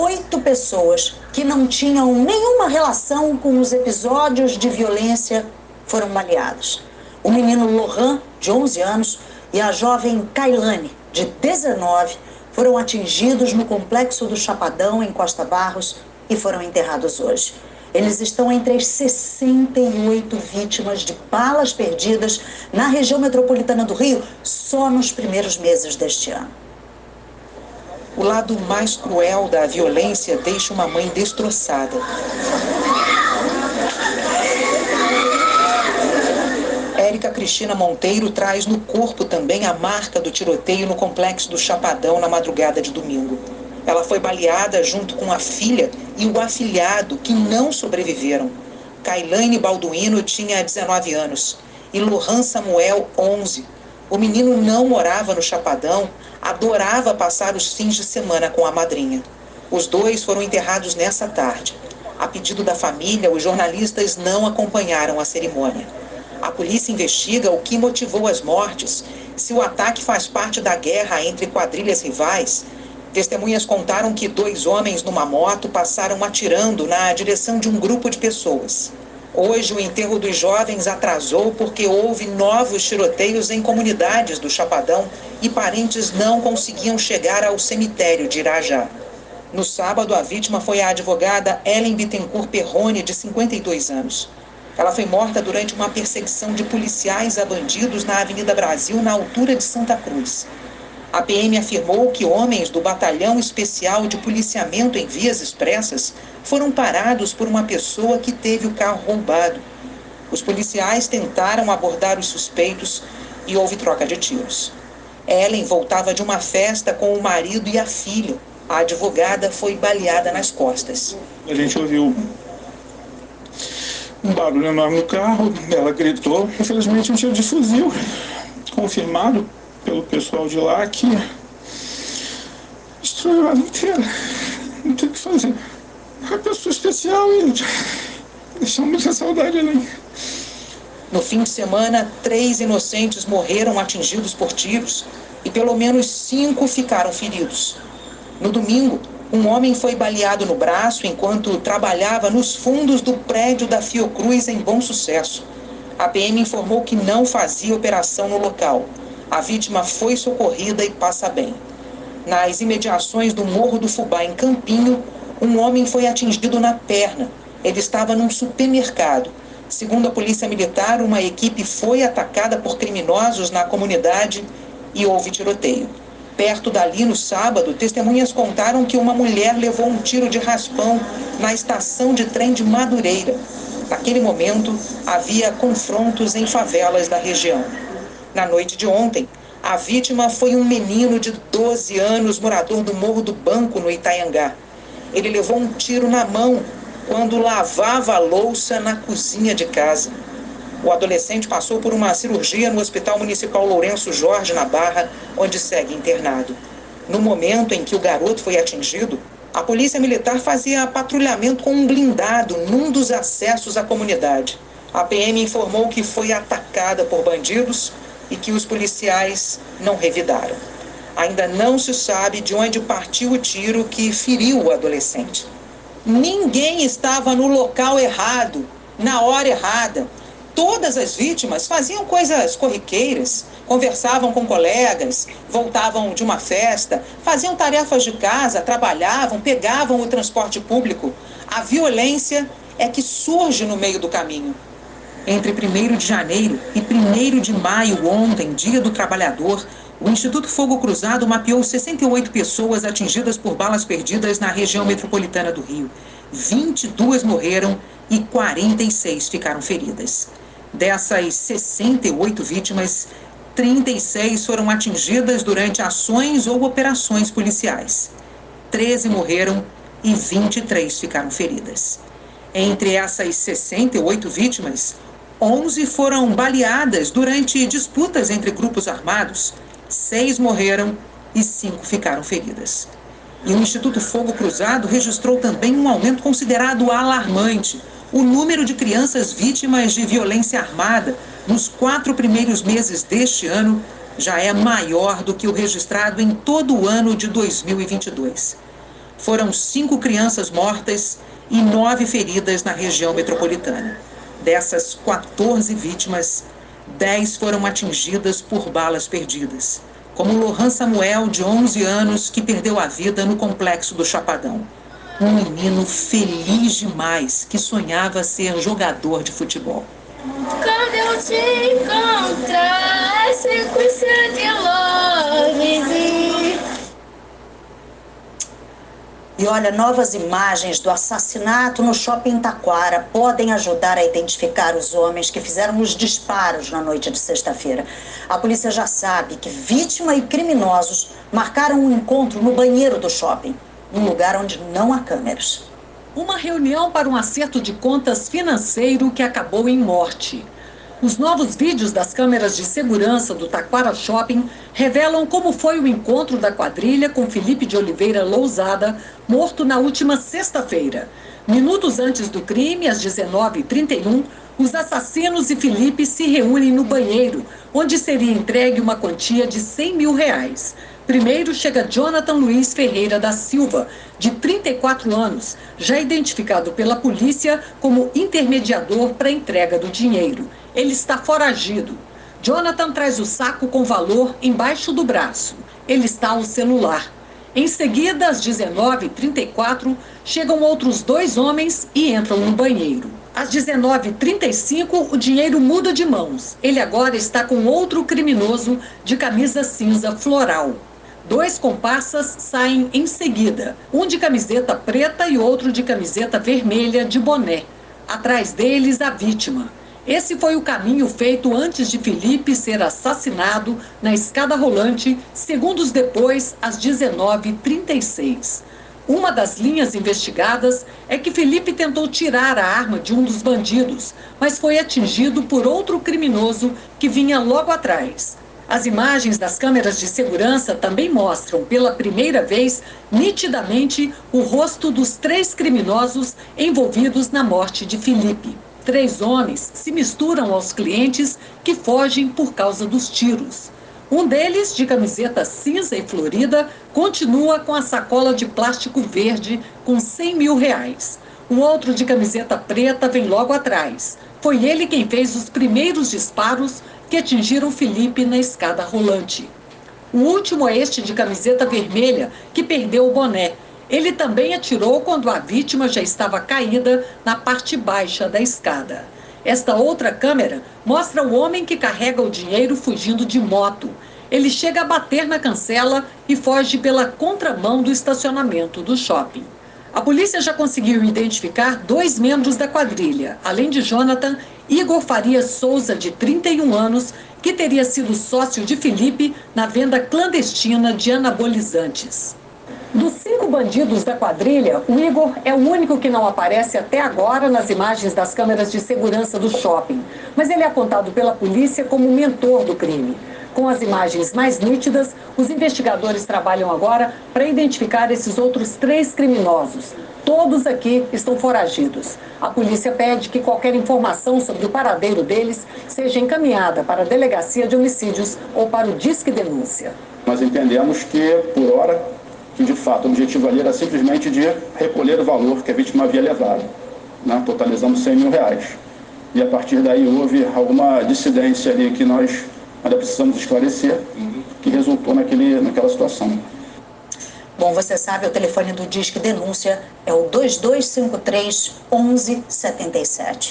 oito pessoas que não tinham nenhuma relação com os episódios de violência foram baleadas. O menino Lohan, de 11 anos, e a jovem Kailane, de 19, foram atingidos no complexo do Chapadão, em Costa Barros, e foram enterrados hoje. Eles estão entre as 68 vítimas de balas perdidas na região metropolitana do Rio só nos primeiros meses deste ano. O lado mais cruel da violência deixa uma mãe destroçada. Érica Cristina Monteiro traz no corpo também a marca do tiroteio no complexo do Chapadão na madrugada de domingo. Ela foi baleada junto com a filha e o afilhado, que não sobreviveram. Kailane Balduino tinha 19 anos e Lohan Samuel, 11. O menino não morava no Chapadão, adorava passar os fins de semana com a madrinha. Os dois foram enterrados nessa tarde. A pedido da família, os jornalistas não acompanharam a cerimônia. A polícia investiga o que motivou as mortes, se o ataque faz parte da guerra entre quadrilhas rivais Testemunhas contaram que dois homens numa moto passaram atirando na direção de um grupo de pessoas. Hoje, o enterro dos jovens atrasou porque houve novos tiroteios em comunidades do Chapadão e parentes não conseguiam chegar ao cemitério de Irajá. No sábado, a vítima foi a advogada Ellen Bittencourt Perrone, de 52 anos. Ela foi morta durante uma perseguição de policiais a bandidos na Avenida Brasil, na altura de Santa Cruz. A PM afirmou que homens do Batalhão Especial de Policiamento em Vias Expressas foram parados por uma pessoa que teve o carro roubado. Os policiais tentaram abordar os suspeitos e houve troca de tiros. Ellen voltava de uma festa com o marido e a filha. A advogada foi baleada nas costas. A gente ouviu um barulho enorme no carro, ela gritou. Infelizmente, um tiro de fuzil confirmado pelo pessoal de lá que destruiu ela inteira. Não tem o que fazer. É uma pessoa especial e deixou muita saudade ali. No fim de semana, três inocentes morreram atingidos por tiros e pelo menos cinco ficaram feridos. No domingo, um homem foi baleado no braço enquanto trabalhava nos fundos do prédio da Fiocruz em Bom Sucesso. A PM informou que não fazia operação no local. A vítima foi socorrida e passa bem. Nas imediações do Morro do Fubá, em Campinho, um homem foi atingido na perna. Ele estava num supermercado. Segundo a Polícia Militar, uma equipe foi atacada por criminosos na comunidade e houve tiroteio. Perto dali, no sábado, testemunhas contaram que uma mulher levou um tiro de raspão na estação de trem de Madureira. Naquele momento, havia confrontos em favelas da região. Na noite de ontem, a vítima foi um menino de 12 anos, morador do Morro do Banco, no Itaiangá. Ele levou um tiro na mão quando lavava a louça na cozinha de casa. O adolescente passou por uma cirurgia no Hospital Municipal Lourenço Jorge, na Barra, onde segue internado. No momento em que o garoto foi atingido, a Polícia Militar fazia patrulhamento com um blindado num dos acessos à comunidade. A PM informou que foi atacada por bandidos e que os policiais não revidaram. Ainda não se sabe de onde partiu o tiro que feriu o adolescente. Ninguém estava no local errado, na hora errada. Todas as vítimas faziam coisas corriqueiras, conversavam com colegas, voltavam de uma festa, faziam tarefas de casa, trabalhavam, pegavam o transporte público. A violência é que surge no meio do caminho. Entre 1 de janeiro e 1 de maio, ontem, Dia do Trabalhador, o Instituto Fogo Cruzado mapeou 68 pessoas atingidas por balas perdidas na região metropolitana do Rio. 22 morreram e 46 ficaram feridas. Dessas 68 vítimas, 36 foram atingidas durante ações ou operações policiais. 13 morreram e 23 ficaram feridas. Entre essas 68 vítimas, 11 foram baleadas durante disputas entre grupos armados, seis morreram e cinco ficaram feridas. E o Instituto Fogo Cruzado registrou também um aumento considerado alarmante. O número de crianças vítimas de violência armada nos quatro primeiros meses deste ano já é maior do que o registrado em todo o ano de 2022. foram cinco crianças mortas e nove feridas na região metropolitana. Dessas 14 vítimas, 10 foram atingidas por balas perdidas, como Lohan Samuel, de 11 anos, que perdeu a vida no complexo do Chapadão. Um menino feliz demais que sonhava ser jogador de futebol. Quando eu te encontrar, e olha, novas imagens do assassinato no shopping Taquara podem ajudar a identificar os homens que fizeram os disparos na noite de sexta-feira. A polícia já sabe que vítima e criminosos marcaram um encontro no banheiro do shopping, num lugar onde não há câmeras. Uma reunião para um acerto de contas financeiro que acabou em morte. Os novos vídeos das câmeras de segurança do Taquara Shopping revelam como foi o encontro da quadrilha com Felipe de Oliveira Lousada, morto na última sexta-feira. Minutos antes do crime, às 19h31, os assassinos e Felipe se reúnem no banheiro, onde seria entregue uma quantia de 100 mil reais. Primeiro chega Jonathan Luiz Ferreira da Silva, de 34 anos, já identificado pela polícia como intermediador para a entrega do dinheiro. Ele está foragido. Jonathan traz o saco com valor embaixo do braço. Ele está ao celular. Em seguida, às 19h34, chegam outros dois homens e entram no banheiro. Às 19h35, o dinheiro muda de mãos. Ele agora está com outro criminoso de camisa cinza floral. Dois comparsas saem em seguida, um de camiseta preta e outro de camiseta vermelha de boné. Atrás deles, a vítima. Esse foi o caminho feito antes de Felipe ser assassinado na escada rolante, segundos depois, às 19h36. Uma das linhas investigadas é que Felipe tentou tirar a arma de um dos bandidos, mas foi atingido por outro criminoso que vinha logo atrás. As imagens das câmeras de segurança também mostram, pela primeira vez, nitidamente o rosto dos três criminosos envolvidos na morte de Felipe. Três homens se misturam aos clientes que fogem por causa dos tiros. Um deles, de camiseta cinza e florida, continua com a sacola de plástico verde com 100 mil reais. O outro, de camiseta preta, vem logo atrás. Foi ele quem fez os primeiros disparos que atingiram Felipe na escada rolante. O último é este de camiseta vermelha, que perdeu o boné ele também atirou quando a vítima já estava caída na parte baixa da escada. Esta outra câmera mostra o homem que carrega o dinheiro fugindo de moto. Ele chega a bater na cancela e foge pela contramão do estacionamento do shopping. A polícia já conseguiu identificar dois membros da quadrilha, além de Jonathan, Igor Faria Souza, de 31 anos, que teria sido sócio de Felipe na venda clandestina de anabolizantes. Cinco bandidos da quadrilha, o Igor é o único que não aparece até agora nas imagens das câmeras de segurança do shopping. Mas ele é apontado pela polícia como mentor do crime. Com as imagens mais nítidas, os investigadores trabalham agora para identificar esses outros três criminosos. Todos aqui estão foragidos. A polícia pede que qualquer informação sobre o paradeiro deles seja encaminhada para a Delegacia de Homicídios ou para o Disque Denúncia. Nós entendemos que, por hora, que de fato o objetivo ali era simplesmente de recolher o valor que a vítima havia levado, né, totalizando 100 mil reais. E a partir daí houve alguma dissidência ali que nós ainda precisamos esclarecer, que resultou naquele, naquela situação. Bom, você sabe, o telefone do Disque Denúncia é o 2253 1177.